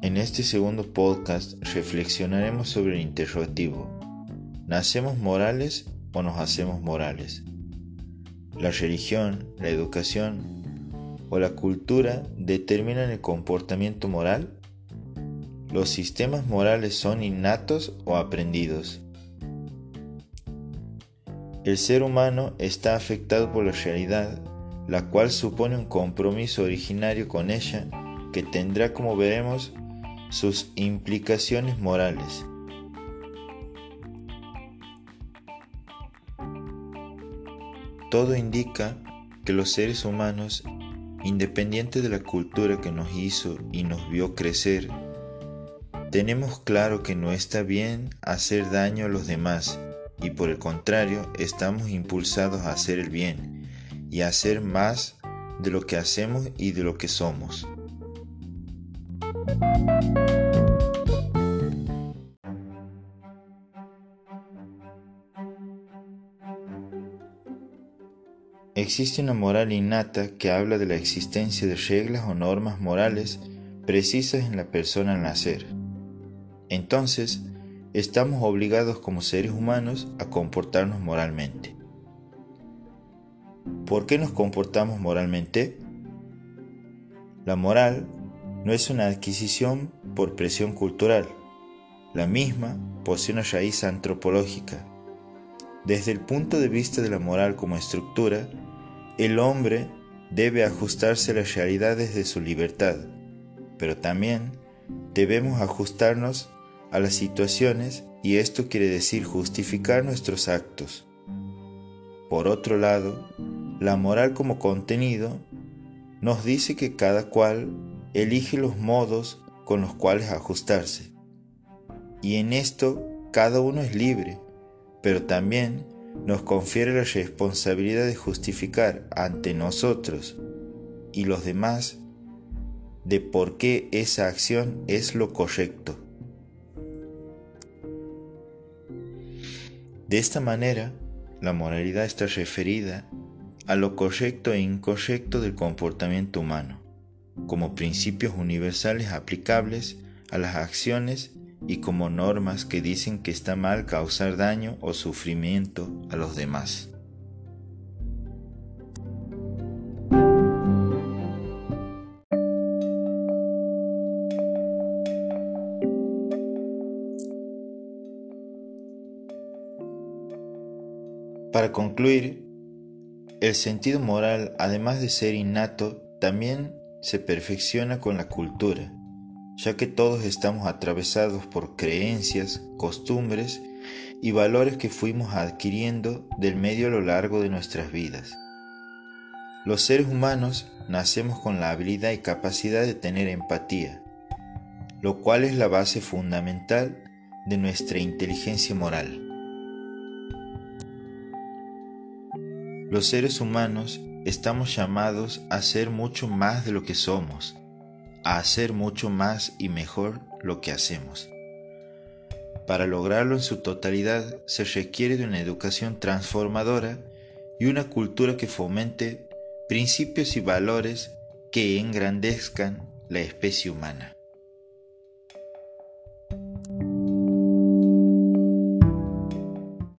En este segundo podcast reflexionaremos sobre el interrogativo. ¿Nacemos morales o nos hacemos morales? La religión, la educación o la cultura determinan el comportamiento moral? ¿Los sistemas morales son innatos o aprendidos? El ser humano está afectado por la realidad, la cual supone un compromiso originario con ella que tendrá, como veremos, sus implicaciones morales. Todo indica que los seres humanos, independiente de la cultura que nos hizo y nos vio crecer, tenemos claro que no está bien hacer daño a los demás y por el contrario estamos impulsados a hacer el bien y a hacer más de lo que hacemos y de lo que somos. Existe una moral innata que habla de la existencia de reglas o normas morales precisas en la persona al nacer. Entonces, estamos obligados como seres humanos a comportarnos moralmente. ¿Por qué nos comportamos moralmente? La moral no es una adquisición por presión cultural. La misma posee una raíz antropológica. Desde el punto de vista de la moral como estructura, el hombre debe ajustarse a las realidades de su libertad, pero también debemos ajustarnos a las situaciones y esto quiere decir justificar nuestros actos. Por otro lado, la moral como contenido nos dice que cada cual elige los modos con los cuales ajustarse. Y en esto cada uno es libre, pero también nos confiere la responsabilidad de justificar ante nosotros y los demás de por qué esa acción es lo correcto. De esta manera, la moralidad está referida a lo correcto e incorrecto del comportamiento humano como principios universales aplicables a las acciones y como normas que dicen que está mal causar daño o sufrimiento a los demás. Para concluir, el sentido moral, además de ser innato, también se perfecciona con la cultura, ya que todos estamos atravesados por creencias, costumbres y valores que fuimos adquiriendo del medio a lo largo de nuestras vidas. Los seres humanos nacemos con la habilidad y capacidad de tener empatía, lo cual es la base fundamental de nuestra inteligencia moral. Los seres humanos estamos llamados a ser mucho más de lo que somos, a hacer mucho más y mejor lo que hacemos. Para lograrlo en su totalidad se requiere de una educación transformadora y una cultura que fomente principios y valores que engrandezcan la especie humana.